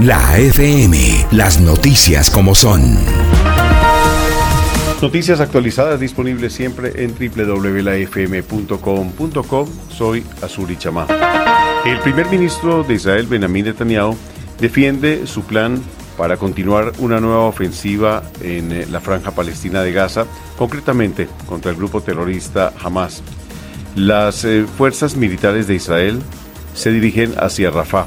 La FM, las noticias como son. Noticias actualizadas disponibles siempre en www.lafm.com.co. Soy Azuri Chamá. El primer ministro de Israel, Benjamin Netanyahu, defiende su plan para continuar una nueva ofensiva en eh, la franja palestina de Gaza, concretamente contra el grupo terrorista Hamas. Las eh, fuerzas militares de Israel se dirigen hacia Rafah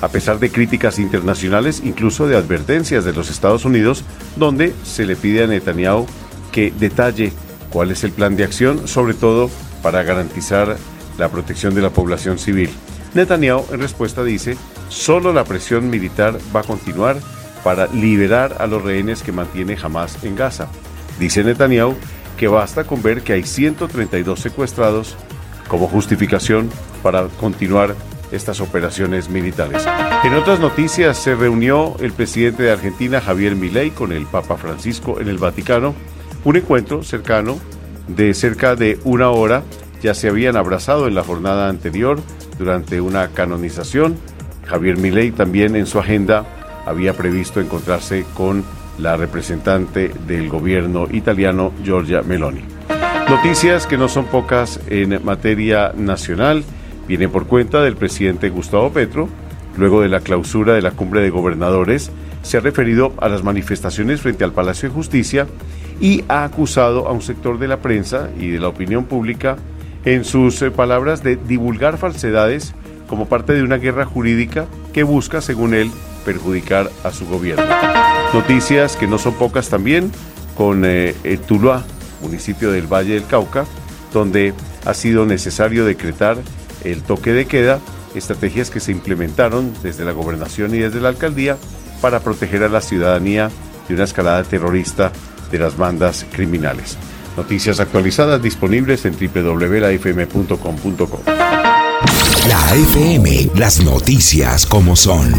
a pesar de críticas internacionales, incluso de advertencias de los Estados Unidos, donde se le pide a Netanyahu que detalle cuál es el plan de acción, sobre todo para garantizar la protección de la población civil. Netanyahu en respuesta dice, solo la presión militar va a continuar para liberar a los rehenes que mantiene Hamas en Gaza. Dice Netanyahu que basta con ver que hay 132 secuestrados como justificación para continuar estas operaciones militares. En otras noticias, se reunió el presidente de Argentina, Javier Milei, con el Papa Francisco en el Vaticano. Un encuentro cercano de cerca de una hora. Ya se habían abrazado en la jornada anterior durante una canonización. Javier Milei también en su agenda había previsto encontrarse con la representante del gobierno italiano, Giorgia Meloni. Noticias que no son pocas en materia nacional viene por cuenta del presidente Gustavo Petro, luego de la clausura de la cumbre de gobernadores, se ha referido a las manifestaciones frente al Palacio de Justicia y ha acusado a un sector de la prensa y de la opinión pública, en sus eh, palabras, de divulgar falsedades como parte de una guerra jurídica que busca, según él, perjudicar a su gobierno. Noticias que no son pocas también con eh, Tuluá, municipio del Valle del Cauca, donde ha sido necesario decretar el toque de queda, estrategias que se implementaron desde la gobernación y desde la alcaldía para proteger a la ciudadanía de una escalada terrorista de las bandas criminales. Noticias actualizadas disponibles en www.lafm.com.co. La FM, las noticias como son.